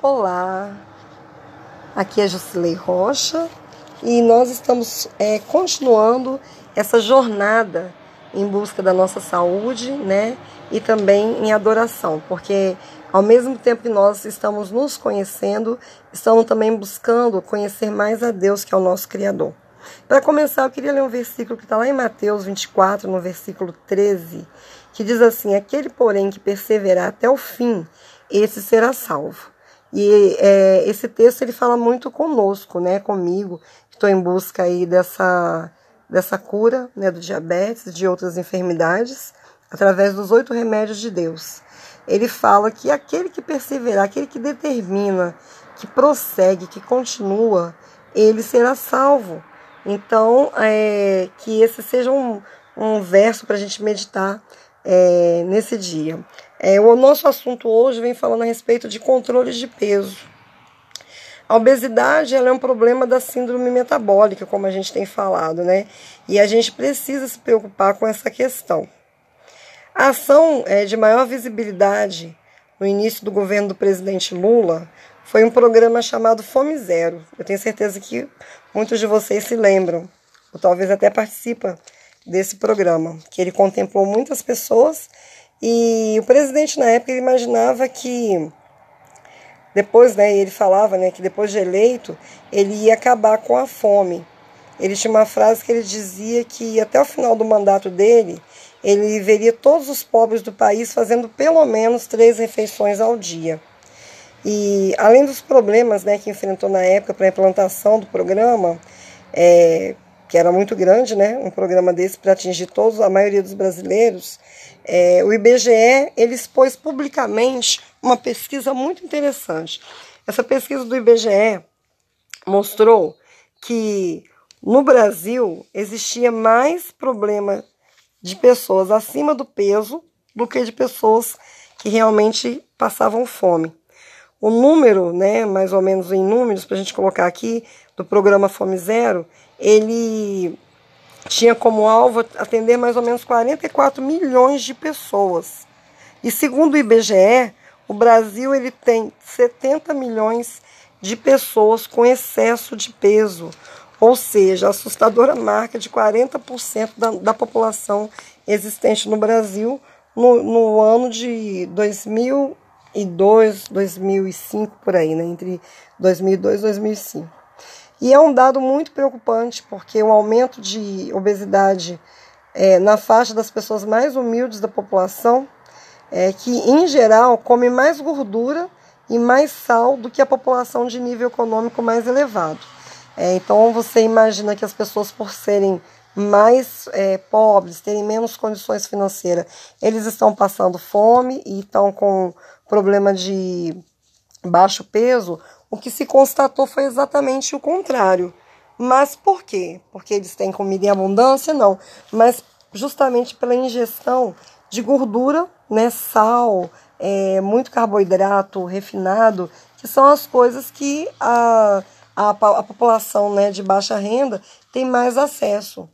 Olá, aqui é Jusilei Rocha e nós estamos é, continuando essa jornada em busca da nossa saúde, né? E também em adoração, porque ao mesmo tempo que nós estamos nos conhecendo, estamos também buscando conhecer mais a Deus, que é o nosso Criador. Para começar, eu queria ler um versículo que está lá em Mateus 24, no versículo 13, que diz assim: Aquele, porém, que perseverar até o fim, esse será salvo. E é, esse texto ele fala muito conosco, né, comigo, estou em busca aí dessa, dessa cura né, do diabetes, de outras enfermidades, através dos oito remédios de Deus. Ele fala que aquele que perseverar, aquele que determina, que prossegue, que continua, ele será salvo. Então, é, que esse seja um, um verso para a gente meditar é, nesse dia. É, o nosso assunto hoje vem falando a respeito de controle de peso. A obesidade é um problema da síndrome metabólica, como a gente tem falado, né? E a gente precisa se preocupar com essa questão. A ação é, de maior visibilidade no início do governo do presidente Lula foi um programa chamado Fome Zero. Eu tenho certeza que muitos de vocês se lembram, ou talvez até participam desse programa, que ele contemplou muitas pessoas e o presidente na época ele imaginava que depois, né, ele falava, né, que depois de eleito, ele ia acabar com a fome. Ele tinha uma frase que ele dizia que até o final do mandato dele, ele veria todos os pobres do país fazendo pelo menos três refeições ao dia. E além dos problemas né, que enfrentou na época para a implantação do programa, é, que era muito grande, né? Um programa desse para atingir todos, a maioria dos brasileiros. É, o IBGE ele expôs publicamente uma pesquisa muito interessante. Essa pesquisa do IBGE mostrou que no Brasil existia mais problema de pessoas acima do peso do que de pessoas que realmente passavam fome. O número, né, mais ou menos em números, para a gente colocar aqui, do programa Fome Zero, ele tinha como alvo atender mais ou menos 44 milhões de pessoas. E segundo o IBGE, o Brasil ele tem 70 milhões de pessoas com excesso de peso, ou seja, a assustadora marca de 40% da, da população existente no Brasil no, no ano de 2002, 2005, por aí, né? entre 2002 e 2005. E é um dado muito preocupante, porque o aumento de obesidade é, na faixa das pessoas mais humildes da população, é, que em geral come mais gordura e mais sal do que a população de nível econômico mais elevado. É, então você imagina que as pessoas, por serem mais é, pobres, terem menos condições financeiras, eles estão passando fome e estão com problema de baixo peso, o que se constatou foi exatamente o contrário. Mas por quê? Porque eles têm comida em abundância? Não. Mas justamente pela ingestão de gordura, né, sal, é, muito carboidrato refinado, que são as coisas que a, a, a população né, de baixa renda tem mais acesso.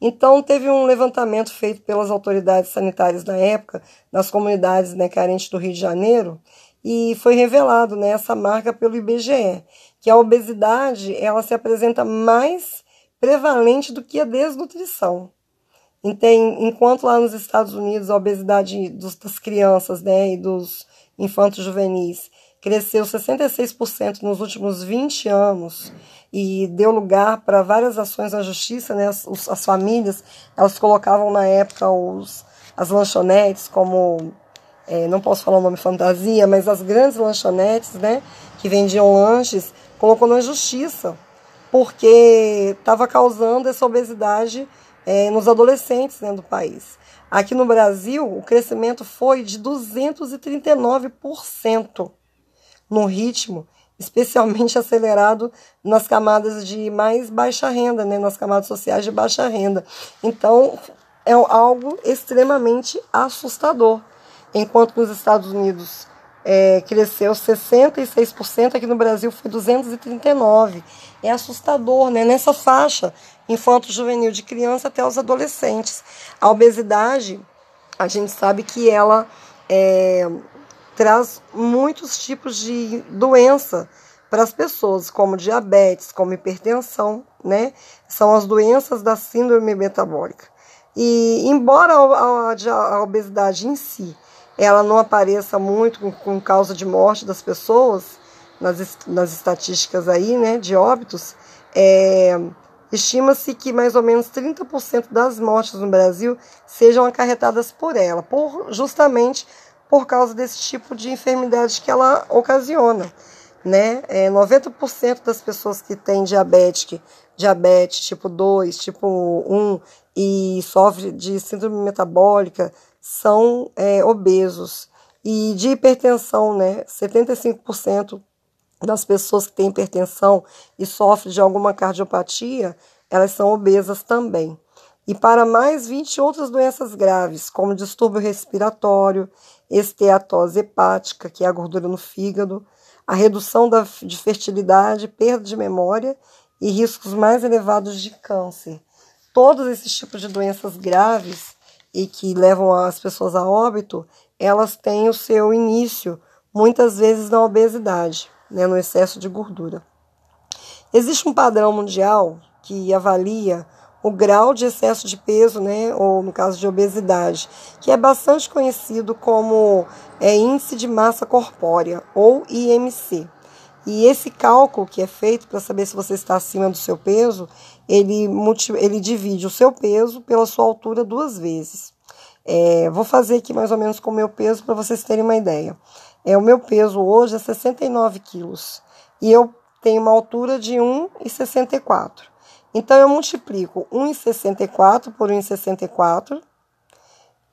Então, teve um levantamento feito pelas autoridades sanitárias na época, nas comunidades né, carentes do Rio de Janeiro, e foi revelado né, essa marca pelo IBGE, que a obesidade ela se apresenta mais prevalente do que a desnutrição. Tem, enquanto lá nos Estados Unidos a obesidade dos, das crianças né, e dos infantos juvenis cresceu 66% nos últimos 20 anos e deu lugar para várias ações na justiça, né? As, as famílias elas colocavam na época os, as lanchonetes como é, não posso falar o nome fantasia, mas as grandes lanchonetes, né, que vendiam lanches, colocou na justiça, porque estava causando essa obesidade é, nos adolescentes né, do país. Aqui no Brasil, o crescimento foi de 239% no ritmo, especialmente acelerado nas camadas de mais baixa renda, né, nas camadas sociais de baixa renda. Então, é algo extremamente assustador enquanto nos Estados Unidos é, cresceu 66%, aqui no Brasil foi 239%. É assustador, né? Nessa faixa infanto-juvenil, de criança até os adolescentes. A obesidade, a gente sabe que ela é, traz muitos tipos de doença para as pessoas, como diabetes, como hipertensão, né? São as doenças da síndrome metabólica. E embora a, a, a obesidade em si ela não apareça muito com, com, causa de morte das pessoas nas, nas estatísticas aí, né, de óbitos, é, estima-se que mais ou menos 30% das mortes no Brasil sejam acarretadas por ela, por justamente por causa desse tipo de enfermidade que ela ocasiona. Né? É, 90% das pessoas que têm diabetes, diabetes tipo 2, tipo 1 e sofre de síndrome metabólica são é, obesos. E de hipertensão, né? 75% das pessoas que têm hipertensão e sofrem de alguma cardiopatia, elas são obesas também e para mais 20 outras doenças graves, como distúrbio respiratório, esteatose hepática, que é a gordura no fígado, a redução da, de fertilidade, perda de memória e riscos mais elevados de câncer. Todos esses tipos de doenças graves e que levam as pessoas a óbito, elas têm o seu início muitas vezes na obesidade, né, no excesso de gordura. Existe um padrão mundial que avalia o grau de excesso de peso, né, ou no caso de obesidade, que é bastante conhecido como é, índice de massa corpórea, ou IMC. E esse cálculo que é feito para saber se você está acima do seu peso, ele, ele divide o seu peso pela sua altura duas vezes. É, vou fazer aqui mais ou menos com o meu peso para vocês terem uma ideia. É, o meu peso hoje é 69 quilos e eu tenho uma altura de 1,64. Então, eu multiplico 1,64 por 1,64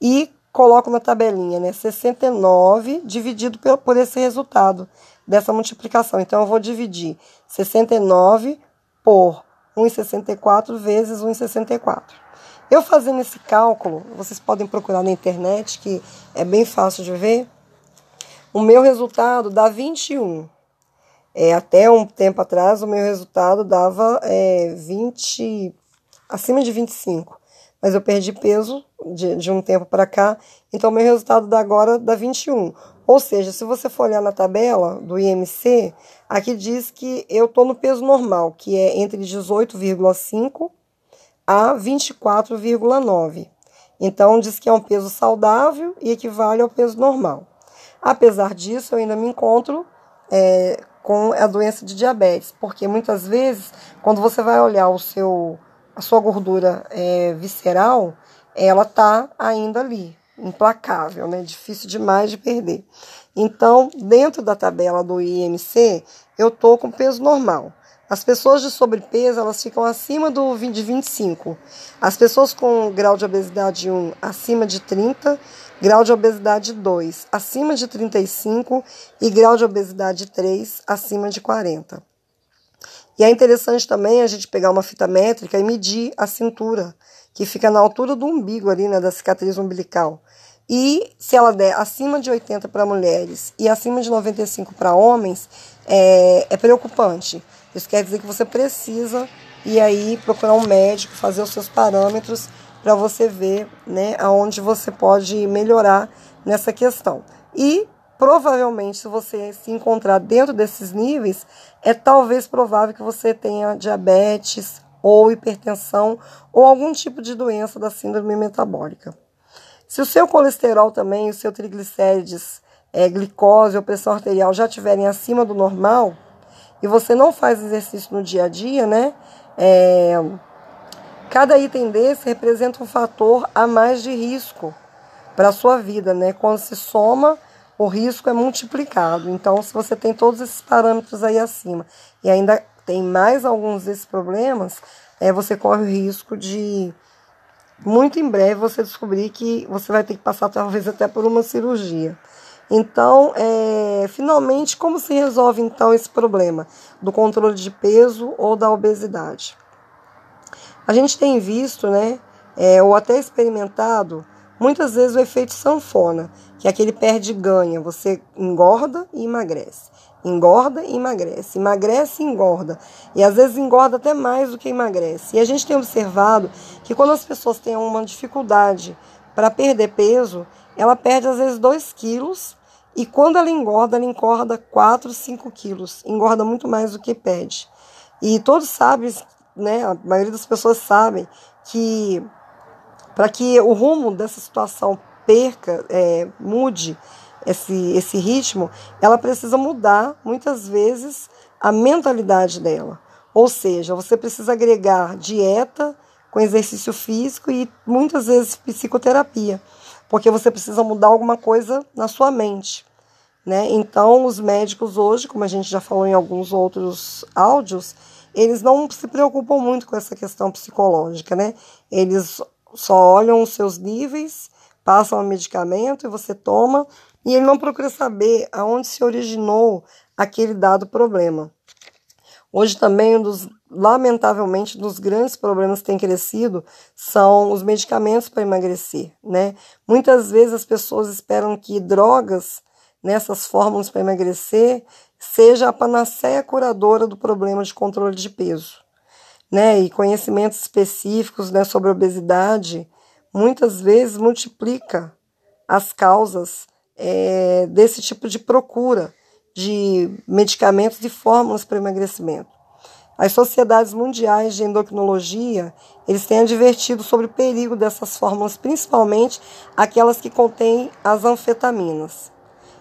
e coloco na tabelinha, né? 69 dividido por esse resultado dessa multiplicação. Então, eu vou dividir 69 por 1,64 vezes 1,64. Eu fazendo esse cálculo, vocês podem procurar na internet, que é bem fácil de ver. O meu resultado dá 21. É, até um tempo atrás, o meu resultado dava é, 20, acima de 25. Mas eu perdi peso de, de um tempo para cá, então meu resultado agora dá 21. Ou seja, se você for olhar na tabela do IMC, aqui diz que eu estou no peso normal, que é entre 18,5 a 24,9. Então, diz que é um peso saudável e equivale ao peso normal. Apesar disso, eu ainda me encontro é, com a doença de diabetes, porque muitas vezes, quando você vai olhar o seu, a sua gordura é, visceral, ela tá ainda ali, implacável, né? Difícil demais de perder. Então, dentro da tabela do IMC, eu tô com peso normal. As pessoas de sobrepeso, elas ficam acima do de 25. As pessoas com grau de obesidade 1 acima de 30 grau de obesidade 2 acima de 35 e grau de obesidade 3 acima de 40. E é interessante também a gente pegar uma fita métrica e medir a cintura, que fica na altura do umbigo ali, né, da cicatriz umbilical. E se ela der acima de 80 para mulheres e acima de 95 para homens, é, é preocupante. Isso quer dizer que você precisa ir aí procurar um médico, fazer os seus parâmetros para você ver né, aonde você pode melhorar nessa questão. E provavelmente, se você se encontrar dentro desses níveis, é talvez provável que você tenha diabetes ou hipertensão ou algum tipo de doença da síndrome metabólica. Se o seu colesterol também, o seu triglicérides, é, glicose ou pressão arterial já estiverem acima do normal e você não faz exercício no dia a dia, né? É, Cada item desse representa um fator a mais de risco para a sua vida, né? Quando se soma, o risco é multiplicado. Então, se você tem todos esses parâmetros aí acima e ainda tem mais alguns desses problemas, é, você corre o risco de muito em breve você descobrir que você vai ter que passar talvez até por uma cirurgia. Então, é, finalmente, como se resolve então esse problema do controle de peso ou da obesidade? A gente tem visto, né, é, ou até experimentado, muitas vezes o efeito sanfona, que é aquele perde ganha. Você engorda e emagrece. Engorda e emagrece. Emagrece e engorda. E às vezes engorda até mais do que emagrece. E a gente tem observado que quando as pessoas têm uma dificuldade para perder peso, ela perde às vezes 2 quilos E quando ela engorda, ela engorda 4, 5 quilos. Engorda muito mais do que pede. E todos sabem, né, a maioria das pessoas sabem, que para que o rumo dessa situação perca, é, mude esse, esse ritmo, ela precisa mudar, muitas vezes, a mentalidade dela. Ou seja, você precisa agregar dieta com exercício físico e muitas vezes psicoterapia, porque você precisa mudar alguma coisa na sua mente. Né? Então, os médicos hoje, como a gente já falou em alguns outros áudios, eles não se preocupam muito com essa questão psicológica, né? Eles só olham os seus níveis, passam o medicamento e você toma, e ele não procura saber aonde se originou aquele dado problema. Hoje também, um dos, lamentavelmente, dos grandes problemas que tem crescido são os medicamentos para emagrecer, né? Muitas vezes as pessoas esperam que drogas nessas fórmulas para emagrecer seja a panaceia curadora do problema de controle de peso, né? E conhecimentos específicos, né, sobre obesidade muitas vezes multiplica as causas é, desse tipo de procura de medicamentos e fórmulas para emagrecimento. As sociedades mundiais de endocrinologia, eles têm advertido sobre o perigo dessas fórmulas, principalmente aquelas que contêm as anfetaminas,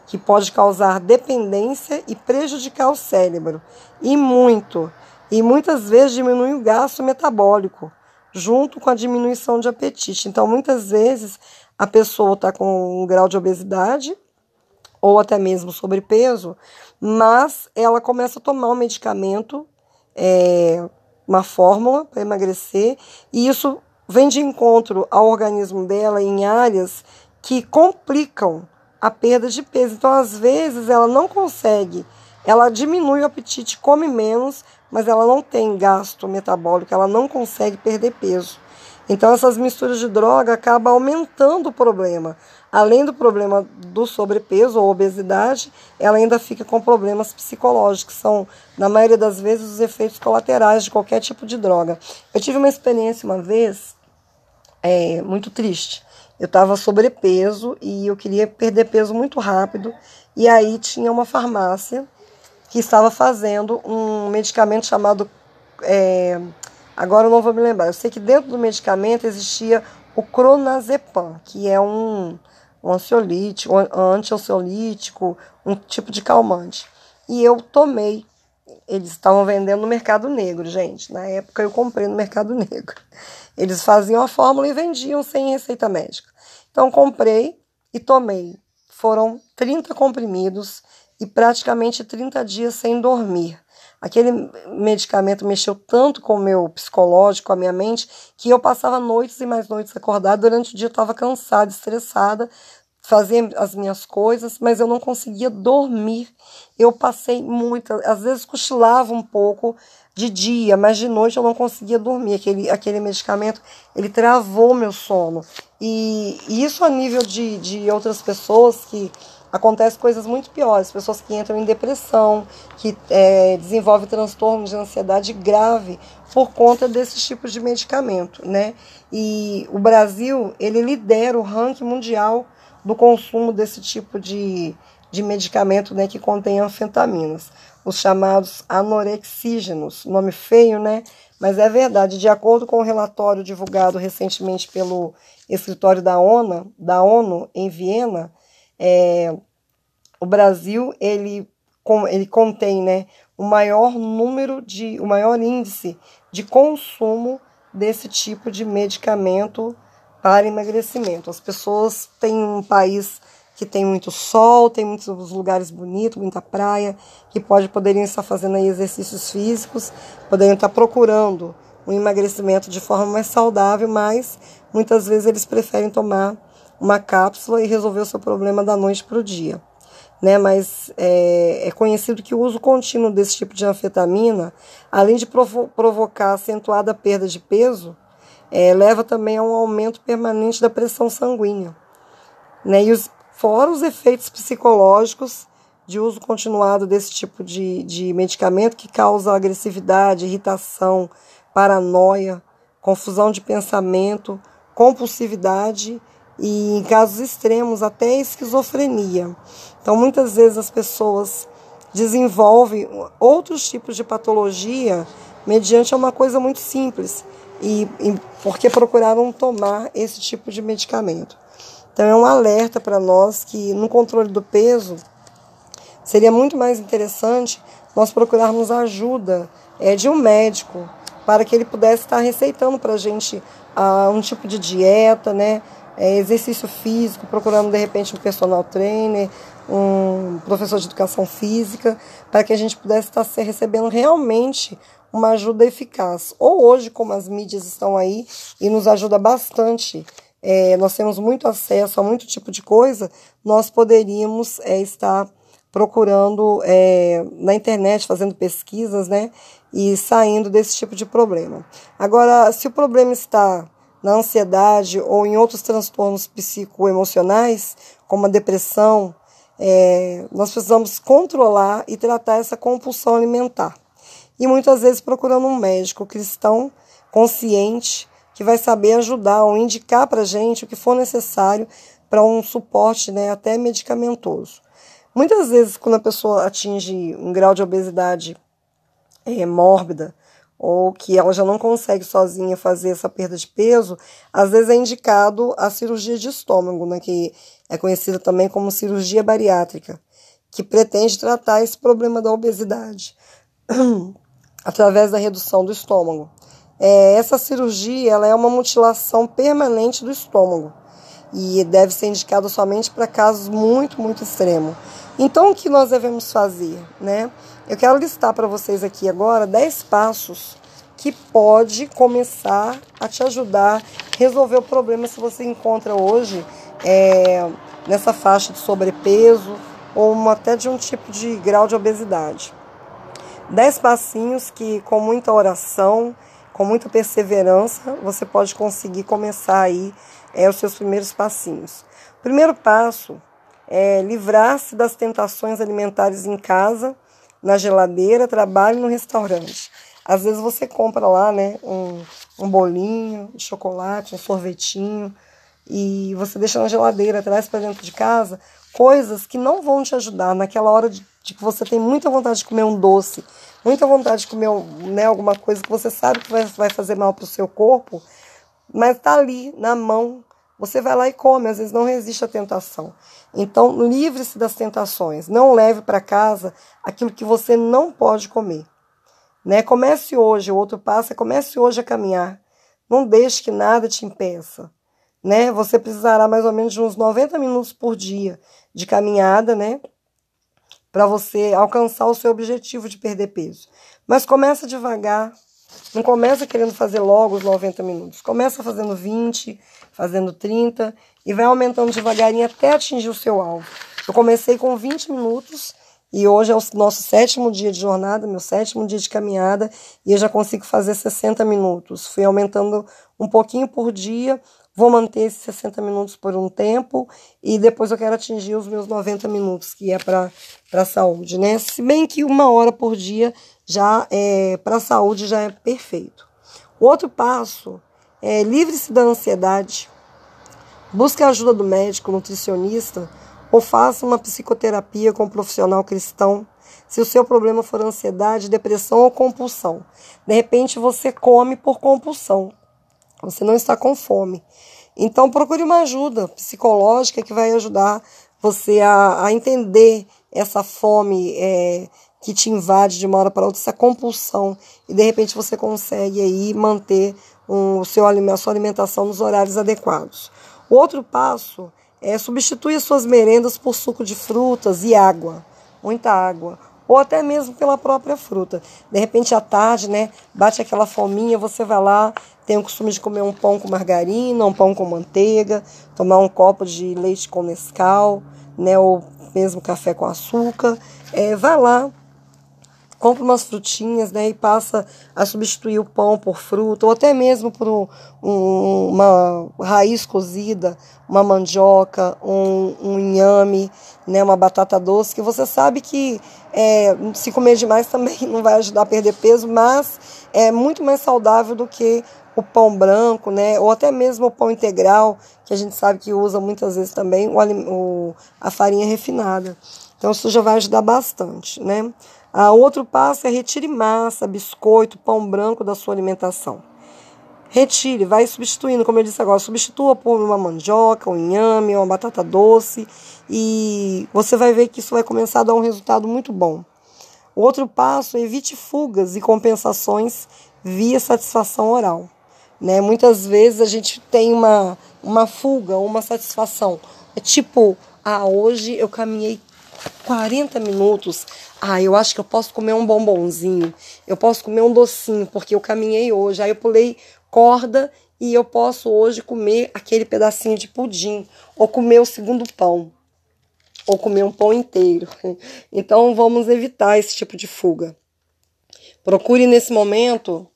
que pode causar dependência e prejudicar o cérebro, e muito, e muitas vezes diminui o gasto metabólico, junto com a diminuição de apetite. Então, muitas vezes, a pessoa está com um grau de obesidade ou até mesmo sobrepeso, mas ela começa a tomar um medicamento, é, uma fórmula para emagrecer, e isso vem de encontro ao organismo dela em áreas que complicam a perda de peso. Então, às vezes, ela não consegue, ela diminui o apetite, come menos, mas ela não tem gasto metabólico, ela não consegue perder peso. Então, essas misturas de droga acabam aumentando o problema. Além do problema do sobrepeso ou obesidade, ela ainda fica com problemas psicológicos, que são, na maioria das vezes, os efeitos colaterais de qualquer tipo de droga. Eu tive uma experiência uma vez é, muito triste. Eu estava sobrepeso e eu queria perder peso muito rápido. E aí tinha uma farmácia que estava fazendo um medicamento chamado. É, Agora eu não vou me lembrar. Eu sei que dentro do medicamento existia o cronazepam, que é um, um ansiolítico, um anti-ansiolítico, um tipo de calmante. E eu tomei. Eles estavam vendendo no mercado negro, gente. Na época eu comprei no mercado negro. Eles faziam a fórmula e vendiam sem receita médica. Então comprei e tomei. Foram 30 comprimidos e praticamente 30 dias sem dormir. Aquele medicamento mexeu tanto com o meu psicológico, com a minha mente, que eu passava noites e mais noites acordada. Durante o dia eu estava cansada, estressada, fazia as minhas coisas, mas eu não conseguia dormir. Eu passei muito, às vezes cochilava um pouco de dia, mas de noite eu não conseguia dormir. Aquele, aquele medicamento, ele travou meu sono. E, e isso a nível de, de outras pessoas que acontece coisas muito piores, pessoas que entram em depressão, que é, desenvolvem transtornos de ansiedade grave por conta desses tipos de medicamento, né? E o Brasil, ele lidera o ranking mundial do consumo desse tipo de, de medicamento, né, que contém anfetaminas, os chamados anorexígenos, nome feio, né? Mas é verdade, de acordo com o um relatório divulgado recentemente pelo escritório da ONU, da ONU em Viena, é, o Brasil ele, ele contém né, o maior número de, o maior índice de consumo desse tipo de medicamento para emagrecimento. As pessoas têm um país que tem muito sol, tem muitos lugares bonitos, muita praia, que pode poderiam estar fazendo exercícios físicos, poderiam estar procurando um emagrecimento de forma mais saudável, mas muitas vezes eles preferem tomar uma cápsula e resolver o seu problema da noite para o dia. Né, mas é, é, conhecido que o uso contínuo desse tipo de anfetamina, além de provo provocar acentuada perda de peso, é, leva também a um aumento permanente da pressão sanguínea. Né, e os, fora os efeitos psicológicos de uso continuado desse tipo de, de medicamento que causa agressividade, irritação, paranoia, confusão de pensamento, compulsividade e em casos extremos até esquizofrenia. Então, muitas vezes as pessoas desenvolvem outros tipos de patologia mediante uma coisa muito simples e, e porque procuraram tomar esse tipo de medicamento. Então, é um alerta para nós que no controle do peso seria muito mais interessante nós procurarmos ajuda é, de um médico para que ele pudesse estar receitando para a gente uh, um tipo de dieta, né? É, exercício físico, procurando de repente um personal trainer, um professor de educação física, para que a gente pudesse estar recebendo realmente uma ajuda eficaz. Ou hoje, como as mídias estão aí e nos ajuda bastante, é, nós temos muito acesso a muito tipo de coisa, nós poderíamos é, estar procurando é, na internet, fazendo pesquisas, né? E saindo desse tipo de problema. Agora, se o problema está na ansiedade ou em outros transtornos psicoemocionais, como a depressão, é, nós precisamos controlar e tratar essa compulsão alimentar. E muitas vezes procurando um médico cristão consciente que vai saber ajudar ou indicar para a gente o que for necessário para um suporte né, até medicamentoso. Muitas vezes, quando a pessoa atinge um grau de obesidade é, mórbida, ou que ela já não consegue sozinha fazer essa perda de peso, às vezes é indicado a cirurgia de estômago, né, que é conhecida também como cirurgia bariátrica, que pretende tratar esse problema da obesidade através da redução do estômago. É, essa cirurgia ela é uma mutilação permanente do estômago e deve ser indicada somente para casos muito, muito extremos. Então, o que nós devemos fazer? Né? Eu quero listar para vocês aqui agora 10 passos que pode começar a te ajudar a resolver o problema se você encontra hoje é, nessa faixa de sobrepeso ou até de um tipo de grau de obesidade. 10 passinhos que com muita oração, com muita perseverança, você pode conseguir começar aí é, os seus primeiros passinhos. Primeiro passo é, livrar-se das tentações alimentares em casa, na geladeira, trabalhe no restaurante. Às vezes você compra lá, né, um, um bolinho de chocolate, um sorvetinho, e você deixa na geladeira, traz para dentro de casa coisas que não vão te ajudar naquela hora de, de, que você tem muita vontade de comer um doce, muita vontade de comer né, alguma coisa que você sabe que vai, vai fazer mal para o seu corpo, mas está ali na mão você vai lá e come, às vezes não resiste à tentação. Então, livre-se das tentações. Não leve para casa aquilo que você não pode comer. Né? Comece hoje, o outro passo é comece hoje a caminhar. Não deixe que nada te impeça. Né? Você precisará mais ou menos de uns 90 minutos por dia de caminhada, né? Para você alcançar o seu objetivo de perder peso. Mas começa devagar. Não começa querendo fazer logo os 90 minutos. Começa fazendo 20, fazendo 30 e vai aumentando devagarinho até atingir o seu alvo. Eu comecei com 20 minutos e hoje é o nosso sétimo dia de jornada, meu sétimo dia de caminhada, e eu já consigo fazer 60 minutos. Fui aumentando um pouquinho por dia, vou manter esses 60 minutos por um tempo e depois eu quero atingir os meus 90 minutos, que é para a saúde, né? Se bem que uma hora por dia já é para a saúde já é perfeito. O outro passo é, livre-se da ansiedade, busque a ajuda do médico, nutricionista ou faça uma psicoterapia com um profissional cristão. Se o seu problema for ansiedade, depressão ou compulsão, de repente você come por compulsão, você não está com fome. Então procure uma ajuda psicológica que vai ajudar você a, a entender essa fome é, que te invade de uma hora para outra, essa compulsão, e de repente você consegue aí manter o seu, a sua alimentação nos horários adequados. O outro passo é substituir as suas merendas por suco de frutas e água, muita água, ou até mesmo pela própria fruta. De repente à tarde, né, bate aquela fominha, você vai lá, tem o costume de comer um pão com margarina, um pão com manteiga, tomar um copo de leite com Nescau, né, ou mesmo café com açúcar. É, vai lá, compra umas frutinhas, né, e passa a substituir o pão por fruta, ou até mesmo por um, um, uma raiz cozida, uma mandioca, um, um inhame, né, uma batata doce, que você sabe que é, se comer demais também não vai ajudar a perder peso, mas é muito mais saudável do que o pão branco, né? Ou até mesmo o pão integral, que a gente sabe que usa muitas vezes também o, o a farinha refinada. Então isso já vai ajudar bastante, né? Ah, outro passo é retire massa, biscoito, pão branco da sua alimentação. Retire, vai substituindo, como eu disse agora, substitua por uma mandioca, um inhame, uma batata doce e você vai ver que isso vai começar a dar um resultado muito bom. O outro passo é evite fugas e compensações via satisfação oral. Né? Muitas vezes a gente tem uma, uma fuga, uma satisfação. É tipo, ah, hoje eu caminhei 40 minutos. Ah, eu acho que eu posso comer um bombonzinho, eu posso comer um docinho, porque eu caminhei hoje. Aí eu pulei corda e eu posso hoje comer aquele pedacinho de pudim, ou comer o segundo pão, ou comer um pão inteiro. Então vamos evitar esse tipo de fuga. Procure nesse momento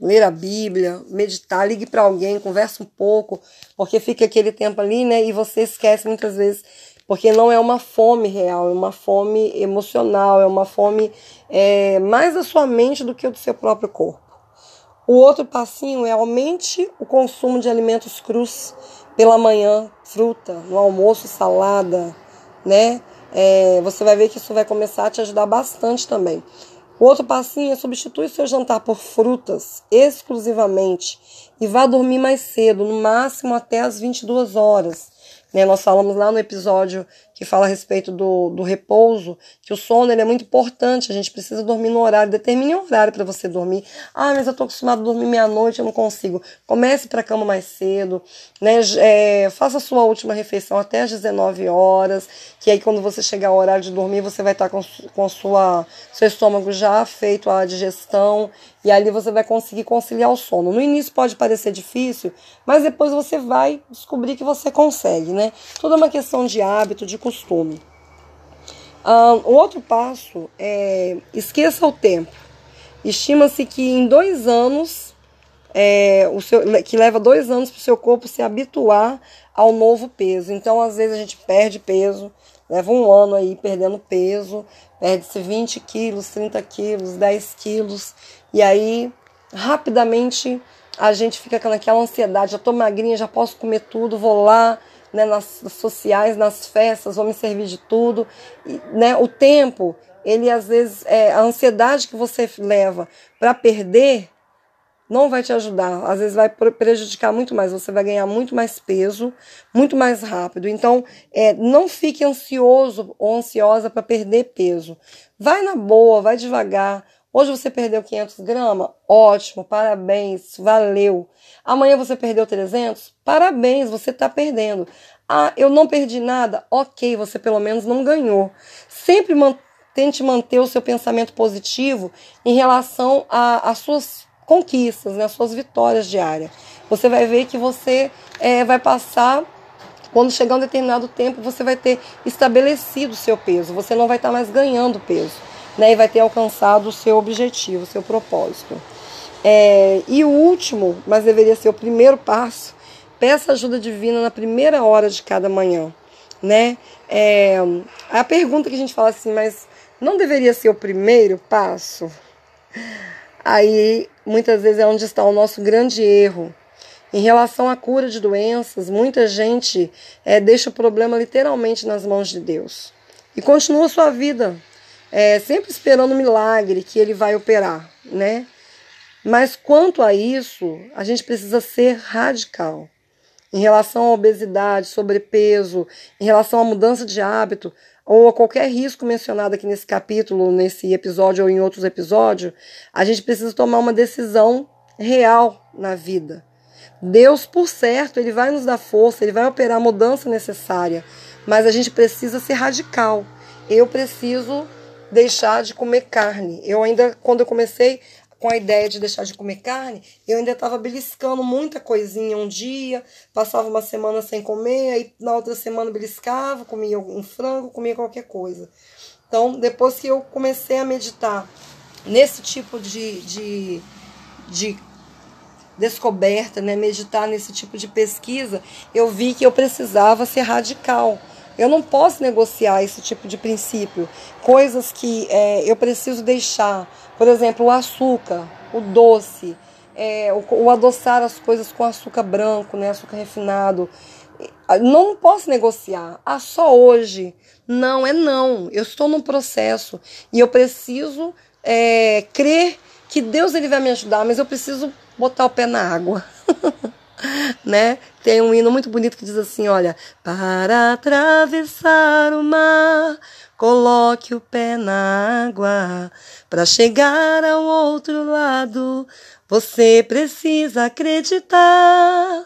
ler a Bíblia, meditar, ligue para alguém, converse um pouco, porque fica aquele tempo ali, né? E você esquece muitas vezes, porque não é uma fome real, é uma fome emocional, é uma fome é, mais da sua mente do que do seu próprio corpo. O outro passinho é aumente o consumo de alimentos crus pela manhã, fruta, no almoço, salada, né? É, você vai ver que isso vai começar a te ajudar bastante também. O outro passinho é substituir seu jantar por frutas exclusivamente e vá dormir mais cedo, no máximo até as 22 horas. Né? Nós falamos lá no episódio que fala a respeito do, do repouso, que o sono ele é muito importante, a gente precisa dormir no horário, determine um horário para você dormir. Ah, mas eu estou acostumado a dormir meia-noite, eu não consigo. Comece para a cama mais cedo, né? É, faça a sua última refeição até as 19 horas, que aí quando você chegar ao horário de dormir, você vai estar tá com, com sua, seu estômago já feito a digestão e ali você vai conseguir conciliar o sono. No início pode parecer difícil, mas depois você vai descobrir que você consegue, né? Tudo é uma questão de hábito, de costume. Um, o outro passo é esqueça o tempo. Estima-se que em dois anos, é, o seu, que leva dois anos para o seu corpo se habituar ao novo peso. Então, às vezes, a gente perde peso, leva um ano aí perdendo peso, perde-se 20 quilos, 30 quilos, 10 quilos, e aí rapidamente a gente fica com aquela ansiedade, já tô magrinha, já posso comer tudo, vou lá, né, nas sociais, nas festas, vou me servir de tudo. E, né, o tempo, ele às vezes, é, a ansiedade que você leva para perder não vai te ajudar, às vezes vai prejudicar muito mais, você vai ganhar muito mais peso, muito mais rápido. Então, é, não fique ansioso ou ansiosa para perder peso. Vai na boa, vai devagar. Hoje você perdeu 500 gramas? Ótimo, parabéns, valeu. Amanhã você perdeu 300? Parabéns, você está perdendo. Ah, eu não perdi nada? Ok, você pelo menos não ganhou. Sempre man tente manter o seu pensamento positivo em relação às suas conquistas, né, às suas vitórias diárias. Você vai ver que você é, vai passar quando chegar um determinado tempo, você vai ter estabelecido o seu peso, você não vai estar mais ganhando peso né, e vai ter alcançado o seu objetivo, o seu propósito. É, e o último, mas deveria ser o primeiro passo, peça ajuda divina na primeira hora de cada manhã, né? É, a pergunta que a gente fala assim, mas não deveria ser o primeiro passo? Aí, muitas vezes é onde está o nosso grande erro. Em relação à cura de doenças, muita gente é, deixa o problema literalmente nas mãos de Deus e continua sua vida é, sempre esperando um milagre que ele vai operar, né? Mas quanto a isso, a gente precisa ser radical. Em relação à obesidade, sobrepeso, em relação à mudança de hábito, ou a qualquer risco mencionado aqui nesse capítulo, nesse episódio ou em outros episódios, a gente precisa tomar uma decisão real na vida. Deus, por certo, ele vai nos dar força, ele vai operar a mudança necessária, mas a gente precisa ser radical. Eu preciso deixar de comer carne. Eu ainda, quando eu comecei com a ideia de deixar de comer carne, eu ainda estava beliscando muita coisinha um dia, passava uma semana sem comer, aí na outra semana beliscava, comia um frango, comia qualquer coisa. Então, depois que eu comecei a meditar nesse tipo de, de, de descoberta, né, meditar nesse tipo de pesquisa, eu vi que eu precisava ser radical eu não posso negociar esse tipo de princípio. Coisas que é, eu preciso deixar. Por exemplo, o açúcar, o doce, é, o, o adoçar as coisas com açúcar branco, né, açúcar refinado. Não posso negociar. Ah, só hoje. Não, é não. Eu estou num processo e eu preciso é, crer que Deus ele vai me ajudar, mas eu preciso botar o pé na água. né? Tem um hino muito bonito que diz assim, olha, para atravessar o mar, coloque o pé na água, para chegar ao outro lado, você precisa acreditar.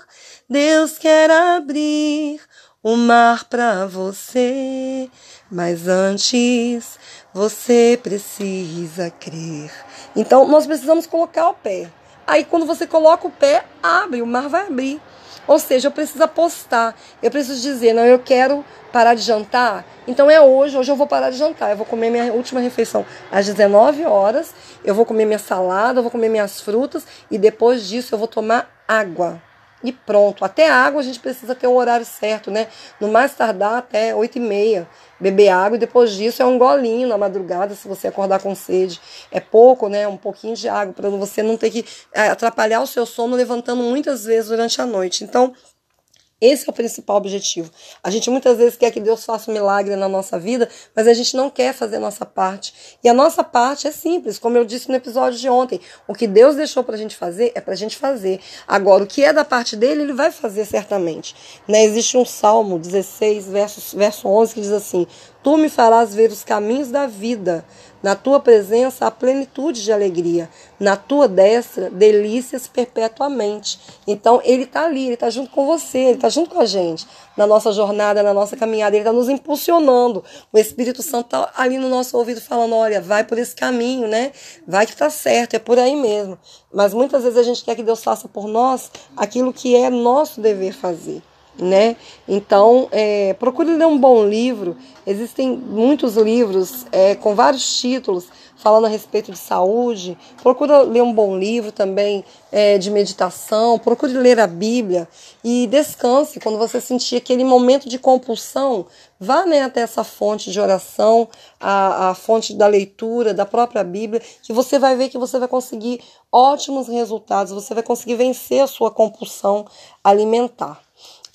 Deus quer abrir o mar para você, mas antes você precisa crer. Então nós precisamos colocar o pé. Aí quando você coloca o pé, abre, o mar vai abrir. Ou seja, eu preciso apostar. Eu preciso dizer, não, eu quero parar de jantar. Então é hoje, hoje eu vou parar de jantar. Eu vou comer minha última refeição às 19 horas. Eu vou comer minha salada, eu vou comer minhas frutas e depois disso eu vou tomar água e pronto. Até água a gente precisa ter o horário certo, né? No mais tardar até 8 e meia. Beber água e depois disso é um golinho na madrugada, se você acordar com sede. É pouco, né? Um pouquinho de água, para você não ter que é, atrapalhar o seu sono levantando muitas vezes durante a noite. Então, esse é o principal objetivo. A gente muitas vezes quer que Deus faça um milagre na nossa vida, mas a gente não quer fazer a nossa parte. E a nossa parte é simples, como eu disse no episódio de ontem. O que Deus deixou para a gente fazer é para a gente fazer. Agora, o que é da parte dele, ele vai fazer certamente. Né? Existe um Salmo 16, verso, verso 11, que diz assim: Tu me farás ver os caminhos da vida. Na tua presença há plenitude de alegria. Na tua destra, delícias perpetuamente. Então, ele está ali, ele está junto com você, ele está junto com a gente. Na nossa jornada, na nossa caminhada, ele está nos impulsionando. O Espírito Santo está ali no nosso ouvido falando: olha, vai por esse caminho, né? Vai que está certo, é por aí mesmo. Mas muitas vezes a gente quer que Deus faça por nós aquilo que é nosso dever fazer né? Então, é, procure ler um bom livro. Existem muitos livros é, com vários títulos falando a respeito de saúde. Procure ler um bom livro também é, de meditação. Procure ler a Bíblia e descanse quando você sentir aquele momento de compulsão. Vá né, até essa fonte de oração, a, a fonte da leitura da própria Bíblia, que você vai ver que você vai conseguir ótimos resultados. Você vai conseguir vencer a sua compulsão alimentar.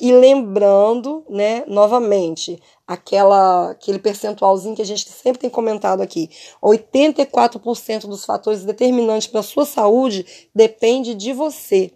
E lembrando, né, novamente, aquela aquele percentualzinho que a gente sempre tem comentado aqui, 84% dos fatores determinantes para a sua saúde depende de você.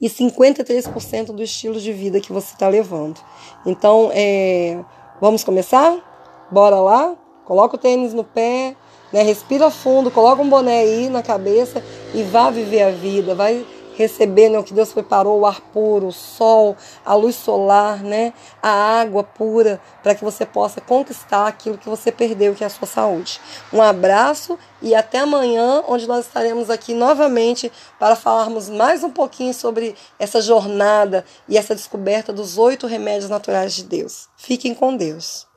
E 53% do estilo de vida que você está levando. Então, é, vamos começar? Bora lá? Coloca o tênis no pé, né? respira fundo, coloca um boné aí na cabeça e vá viver a vida. Vai receber né, o que Deus preparou, o ar puro, o sol, a luz solar, né, a água pura, para que você possa conquistar aquilo que você perdeu, que é a sua saúde. Um abraço e até amanhã, onde nós estaremos aqui novamente para falarmos mais um pouquinho sobre essa jornada e essa descoberta dos oito remédios naturais de Deus. Fiquem com Deus.